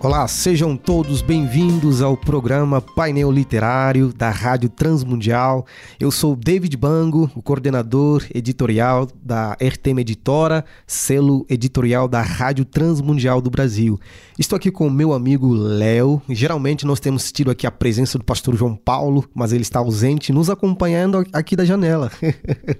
Olá, sejam todos bem-vindos ao programa Painel Literário da Rádio Transmundial. Eu sou David Bango, o coordenador editorial da RTM Editora, selo editorial da Rádio Transmundial do Brasil. Estou aqui com o meu amigo Léo. Geralmente nós temos tido aqui a presença do pastor João Paulo, mas ele está ausente, nos acompanhando aqui da janela.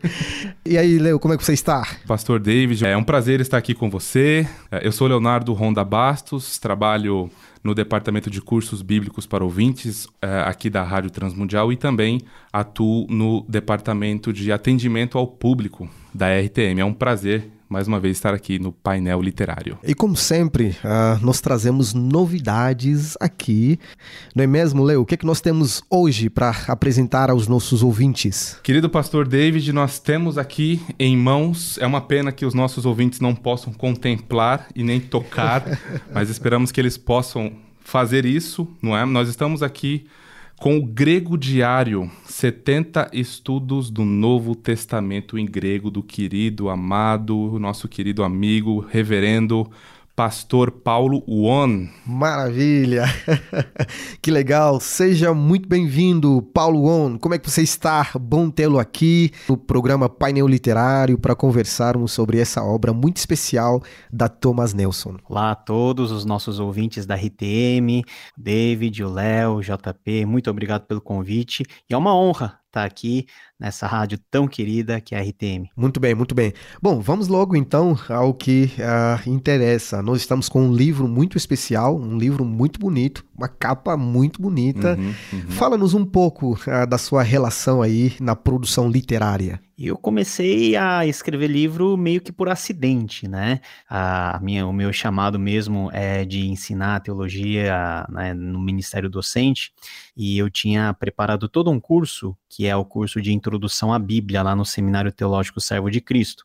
e aí, Léo, como é que você está? Pastor David, é um prazer estar aqui com você. Eu sou Leonardo Ronda Bastos, trabalho trabalho no departamento de cursos bíblicos para ouvintes uh, aqui da Rádio Transmundial e também atuo no departamento de atendimento ao público da RTM. É um prazer mais uma vez estar aqui no painel literário. E como sempre, uh, nós trazemos novidades aqui, não é mesmo, Leo? O que é que nós temos hoje para apresentar aos nossos ouvintes? Querido pastor David, nós temos aqui em mãos, é uma pena que os nossos ouvintes não possam contemplar e nem tocar, mas esperamos que eles possam fazer isso, não é? Nós estamos aqui com o grego diário, 70 estudos do Novo Testamento em grego do querido, amado, nosso querido amigo, reverendo Pastor Paulo Won. Maravilha! que legal! Seja muito bem-vindo, Paulo Won. Como é que você está? Bom tê-lo aqui no programa Painel Literário para conversarmos sobre essa obra muito especial da Thomas Nelson. Olá a todos os nossos ouvintes da RTM, David, o Léo, JP, muito obrigado pelo convite e é uma honra estar aqui nessa rádio tão querida que é a RTM. Muito bem, muito bem. Bom, vamos logo então ao que uh, interessa. Nós estamos com um livro muito especial, um livro muito bonito, uma capa muito bonita. Uhum, uhum. Fala-nos um pouco uh, da sua relação aí na produção literária. Eu comecei a escrever livro meio que por acidente, né? A minha, o meu chamado mesmo é de ensinar teologia né, no Ministério Docente e eu tinha preparado todo um curso, que é o curso de Introdução à Bíblia, lá no Seminário Teológico Servo de Cristo.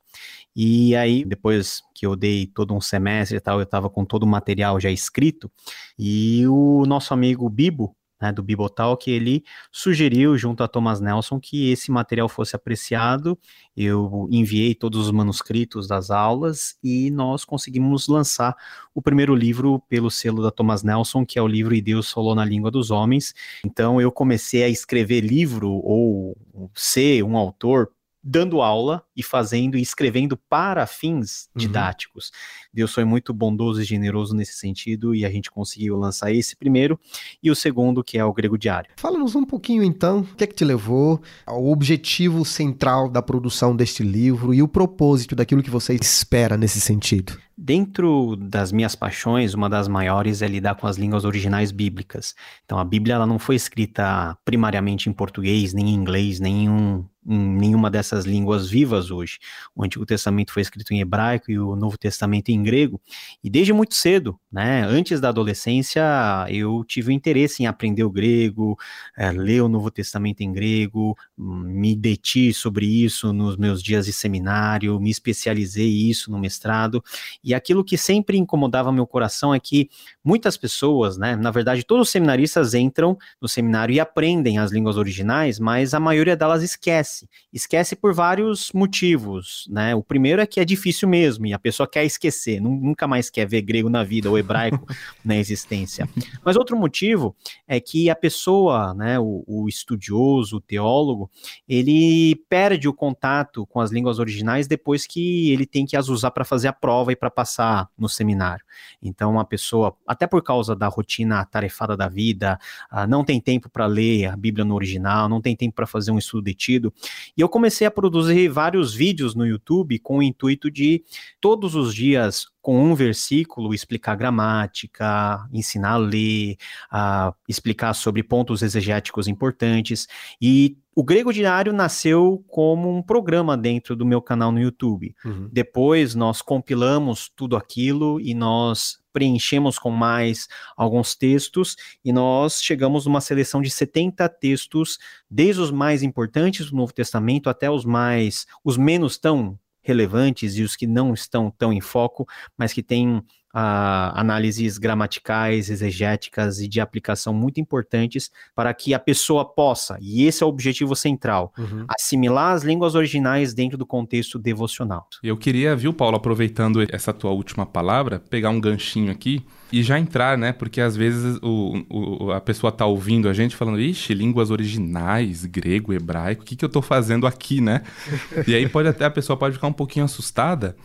E aí, depois que eu dei todo um semestre e tal, eu estava com todo o material já escrito, e o nosso amigo Bibo, né, do Bibotalk, ele sugeriu, junto a Thomas Nelson, que esse material fosse apreciado. Eu enviei todos os manuscritos das aulas e nós conseguimos lançar o primeiro livro pelo selo da Thomas Nelson, que é o livro E Deus Falou na Língua dos Homens. Então eu comecei a escrever livro ou ser um autor dando aula e fazendo e escrevendo para fins uhum. didáticos. Uhum. Deus foi muito bondoso e generoso nesse sentido e a gente conseguiu lançar esse primeiro e o segundo, que é o Grego Diário. Fala-nos um pouquinho então, o que é que te levou ao objetivo central da produção deste livro e o propósito daquilo que você espera nesse sentido? Dentro das minhas paixões, uma das maiores é lidar com as línguas originais bíblicas. Então, a Bíblia ela não foi escrita primariamente em português, nem em inglês, nem em, um, em nenhuma dessas línguas vivas hoje. O Antigo Testamento foi escrito em hebraico e o Novo Testamento em grego. E desde muito cedo, né, antes da adolescência, eu tive interesse em aprender o grego, é, ler o Novo Testamento em grego, me deti sobre isso nos meus dias de seminário, me especializei isso no mestrado. E aquilo que sempre incomodava meu coração é que muitas pessoas, né, na verdade, todos os seminaristas entram no seminário e aprendem as línguas originais, mas a maioria delas esquece. Esquece por vários motivos, né? O primeiro é que é difícil mesmo e a pessoa quer esquecer, nunca mais quer ver grego na vida ou hebraico na existência. Mas outro motivo é que a pessoa, né, o, o estudioso, o teólogo, ele perde o contato com as línguas originais depois que ele tem que as usar para fazer a prova e para passar no seminário. Então, uma pessoa, até por causa da rotina tarefada da vida, uh, não tem tempo para ler a Bíblia no original, não tem tempo para fazer um estudo detido. E eu comecei a produzir vários vídeos no YouTube com o intuito de todos os dias com um versículo explicar gramática, ensinar a ler, a explicar sobre pontos exegéticos importantes. E o Grego Diário nasceu como um programa dentro do meu canal no YouTube. Uhum. Depois nós compilamos tudo aquilo e nós preenchemos com mais alguns textos e nós chegamos numa seleção de 70 textos, desde os mais importantes do Novo Testamento até os mais os menos tão relevantes e os que não estão tão em foco, mas que têm uh, análises gramaticais, exegéticas e de aplicação muito importantes para que a pessoa possa, e esse é o objetivo central, uhum. assimilar as línguas originais dentro do contexto devocional. Eu queria, viu, Paulo, aproveitando essa tua última palavra, pegar um ganchinho aqui e já entrar, né? Porque às vezes o, o, a pessoa tá ouvindo a gente falando, ixi, línguas originais, grego, hebraico, o que, que eu tô fazendo aqui, né? e aí pode até a pessoa pode ficar um pouquinho assustada,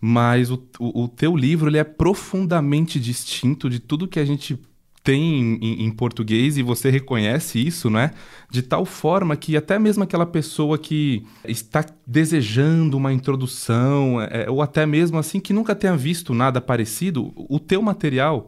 mas o, o, o, teu livro ele é profundamente distinto de tudo que a gente tem em, em, português e você reconhece isso, né? De tal forma que até mesmo aquela pessoa que está desejando uma introdução, é, ou até mesmo assim que nunca tenha visto nada parecido, o teu material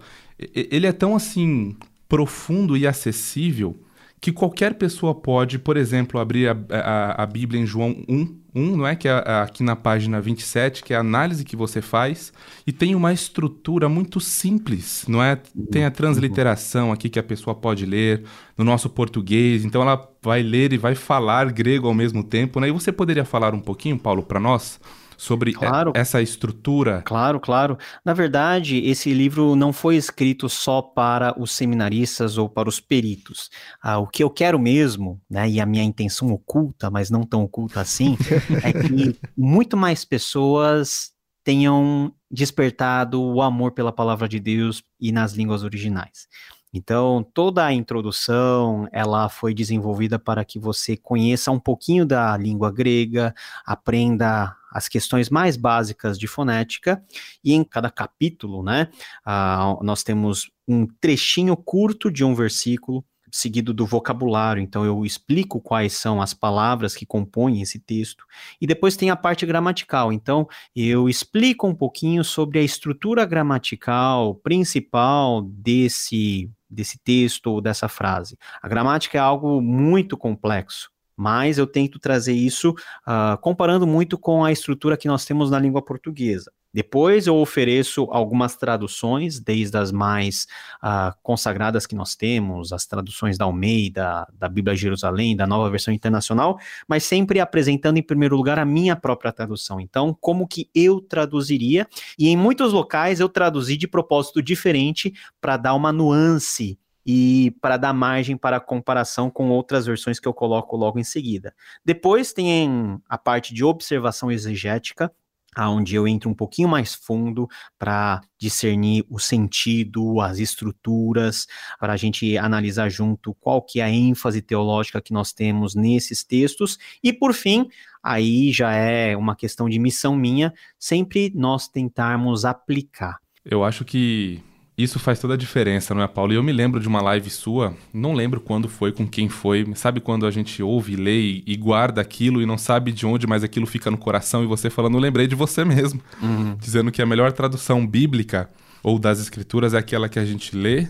ele é tão assim profundo e acessível que qualquer pessoa pode, por exemplo, abrir a, a, a Bíblia em João 1, 1, não é? Que é aqui na página 27, que é a análise que você faz, e tem uma estrutura muito simples, não é? Tem a transliteração aqui que a pessoa pode ler no nosso português, então ela vai ler e vai falar grego ao mesmo tempo, né? E você poderia falar um pouquinho, Paulo, para nós? Sobre claro. essa estrutura? Claro, claro. Na verdade, esse livro não foi escrito só para os seminaristas ou para os peritos. Ah, o que eu quero mesmo, né, e a minha intenção oculta, mas não tão oculta assim, é que muito mais pessoas tenham despertado o amor pela palavra de Deus e nas línguas originais. Então, toda a introdução, ela foi desenvolvida para que você conheça um pouquinho da língua grega, aprenda as questões mais básicas de fonética, e em cada capítulo, né, uh, nós temos um trechinho curto de um versículo, seguido do vocabulário. Então, eu explico quais são as palavras que compõem esse texto. E depois tem a parte gramatical. Então, eu explico um pouquinho sobre a estrutura gramatical principal desse desse texto ou dessa frase. A gramática é algo muito complexo, mas eu tento trazer isso uh, comparando muito com a estrutura que nós temos na língua portuguesa. Depois eu ofereço algumas traduções, desde as mais uh, consagradas que nós temos, as traduções da Almeida, da Bíblia Jerusalém, da Nova Versão Internacional, mas sempre apresentando em primeiro lugar a minha própria tradução. Então, como que eu traduziria? E em muitos locais eu traduzi de propósito diferente para dar uma nuance e para dar margem para comparação com outras versões que eu coloco logo em seguida. Depois tem a parte de observação exegética, aonde eu entro um pouquinho mais fundo para discernir o sentido, as estruturas, para a gente analisar junto qual que é a ênfase teológica que nós temos nesses textos e por fim, aí já é uma questão de missão minha, sempre nós tentarmos aplicar. Eu acho que isso faz toda a diferença, não é, Paulo? E eu me lembro de uma live sua, não lembro quando foi, com quem foi. Sabe quando a gente ouve, lê e guarda aquilo e não sabe de onde, mas aquilo fica no coração e você falando, eu lembrei de você mesmo. Uhum. Dizendo que a melhor tradução bíblica ou das escrituras é aquela que a gente lê,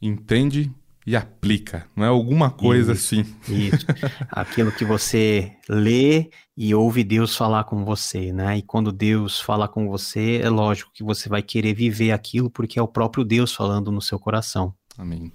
entende e aplica, não é alguma coisa isso, assim. Isso. Aquilo que você lê e ouve Deus falar com você, né? E quando Deus fala com você, é lógico que você vai querer viver aquilo porque é o próprio Deus falando no seu coração. Amém.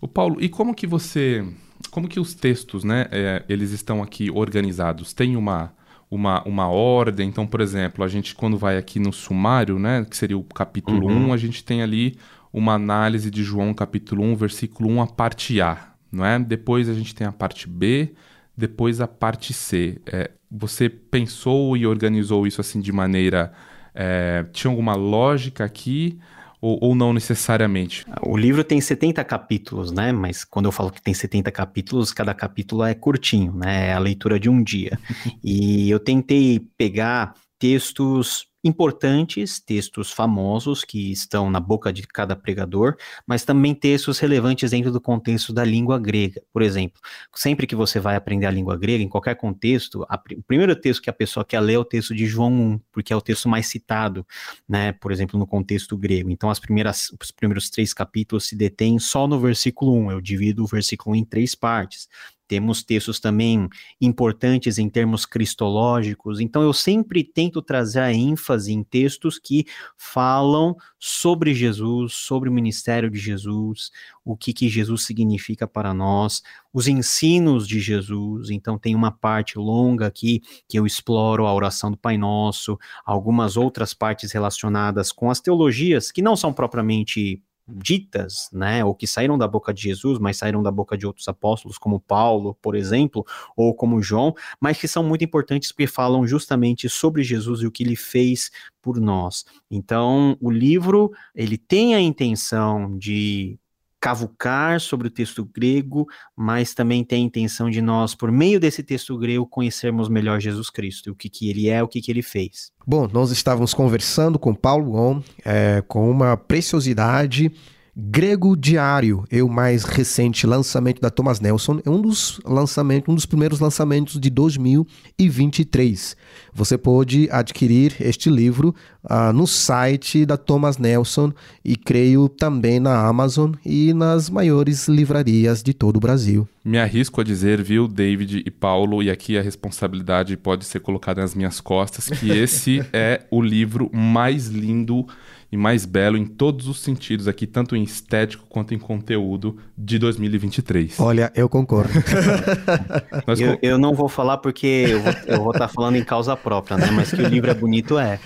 O Paulo, e como que você, como que os textos, né, é, eles estão aqui organizados? Tem uma uma, uma ordem. Então, por exemplo, a gente quando vai aqui no sumário, né, que seria o capítulo uhum. 1, a gente tem ali uma análise de João capítulo 1, versículo 1, a parte A, não é? Depois a gente tem a parte B, depois a parte C. É, você pensou e organizou isso assim de maneira. É, tinha alguma lógica aqui? Ou, ou, não necessariamente? O livro tem 70 capítulos, né? Mas quando eu falo que tem 70 capítulos, cada capítulo é curtinho, né? É a leitura de um dia. e eu tentei pegar textos importantes, textos famosos que estão na boca de cada pregador, mas também textos relevantes dentro do contexto da língua grega. Por exemplo, sempre que você vai aprender a língua grega, em qualquer contexto, a, o primeiro texto que a pessoa quer ler é o texto de João 1, porque é o texto mais citado, né, por exemplo, no contexto grego. Então, as primeiras, os primeiros três capítulos se detêm só no versículo 1. Eu divido o versículo 1 em três partes. Temos textos também importantes em termos cristológicos. Então, eu sempre tento trazer a ênfase em textos que falam sobre Jesus, sobre o ministério de Jesus, o que, que Jesus significa para nós, os ensinos de Jesus. Então, tem uma parte longa aqui que eu exploro a oração do Pai Nosso, algumas outras partes relacionadas com as teologias que não são propriamente ditas, né, ou que saíram da boca de Jesus, mas saíram da boca de outros apóstolos, como Paulo, por exemplo, ou como João, mas que são muito importantes porque falam justamente sobre Jesus e o que ele fez por nós. Então, o livro, ele tem a intenção de cavucar sobre o texto grego, mas também tem a intenção de nós, por meio desse texto grego, conhecermos melhor Jesus Cristo, o que, que ele é, o que, que ele fez. Bom, nós estávamos conversando com Paulo Gon, é, com uma preciosidade Grego Diário é o mais recente lançamento da Thomas Nelson, é um dos lançamentos, um dos primeiros lançamentos de 2023. Você pode adquirir este livro uh, no site da Thomas Nelson e creio também na Amazon e nas maiores livrarias de todo o Brasil. Me arrisco a dizer, viu, David e Paulo, e aqui a responsabilidade pode ser colocada nas minhas costas, que esse é o livro mais lindo e mais belo em todos os sentidos aqui, tanto em estético quanto em conteúdo de 2023. Olha, eu concordo. eu, eu, não vou falar porque eu vou estar tá falando em causa própria, né? Mas que o livro é bonito é.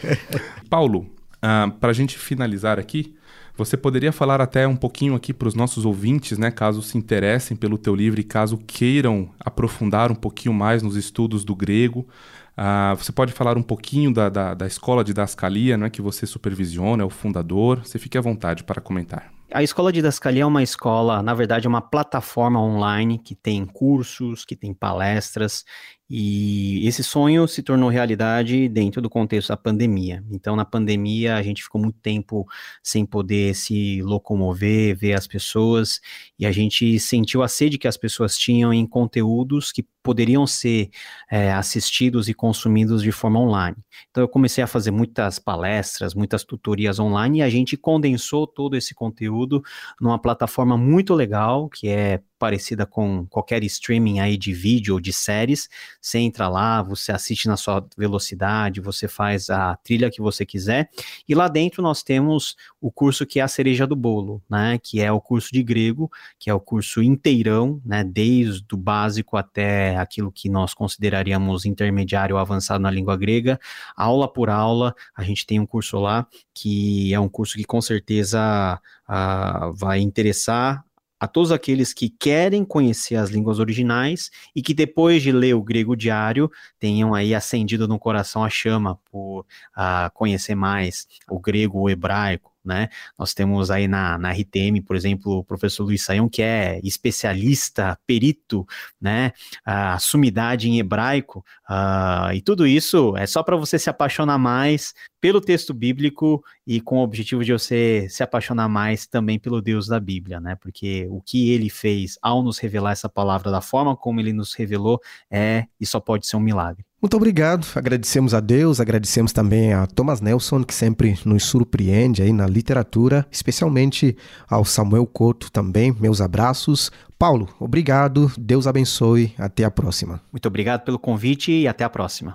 Paulo, uh, ah, para a gente finalizar aqui, você poderia falar até um pouquinho aqui para os nossos ouvintes, né, caso se interessem pelo teu livro e caso queiram aprofundar um pouquinho mais nos estudos do grego, Uh, você pode falar um pouquinho da, da, da escola de Dascalia, não é que você supervisiona, é o fundador. Você fique à vontade para comentar. A escola de Dascalia é uma escola, na verdade, é uma plataforma online que tem cursos, que tem palestras e esse sonho se tornou realidade dentro do contexto da pandemia. Então, na pandemia, a gente ficou muito tempo sem poder se locomover, ver as pessoas, e a gente sentiu a sede que as pessoas tinham em conteúdos que poderiam ser é, assistidos e consumidos de forma online. Então, eu comecei a fazer muitas palestras, muitas tutorias online, e a gente condensou todo esse conteúdo numa plataforma muito legal, que é parecida com qualquer streaming aí de vídeo ou de séries. Você entra lá, você assiste na sua velocidade, você faz a trilha que você quiser. E lá dentro nós temos o curso que é a cereja do bolo, né? Que é o curso de grego, que é o curso inteirão, né? Desde o básico até aquilo que nós consideraríamos intermediário ou avançado na língua grega, aula por aula. A gente tem um curso lá que é um curso que com certeza uh, vai interessar a todos aqueles que querem conhecer as línguas originais e que depois de ler o grego diário tenham aí acendido no coração a chama por uh, conhecer mais o grego, o hebraico, né? Nós temos aí na, na RTM, por exemplo, o professor Luiz Saião, que é especialista, perito, né? A sumidade em hebraico, uh, e tudo isso é só para você se apaixonar mais pelo texto bíblico e com o objetivo de você se apaixonar mais também pelo Deus da Bíblia, né? Porque o que ele fez ao nos revelar essa palavra da forma como ele nos revelou é e só pode ser um milagre. Muito obrigado. Agradecemos a Deus, agradecemos também a Thomas Nelson, que sempre nos surpreende aí na literatura, especialmente ao Samuel Couto também. Meus abraços. Paulo, obrigado. Deus abençoe. Até a próxima. Muito obrigado pelo convite e até a próxima.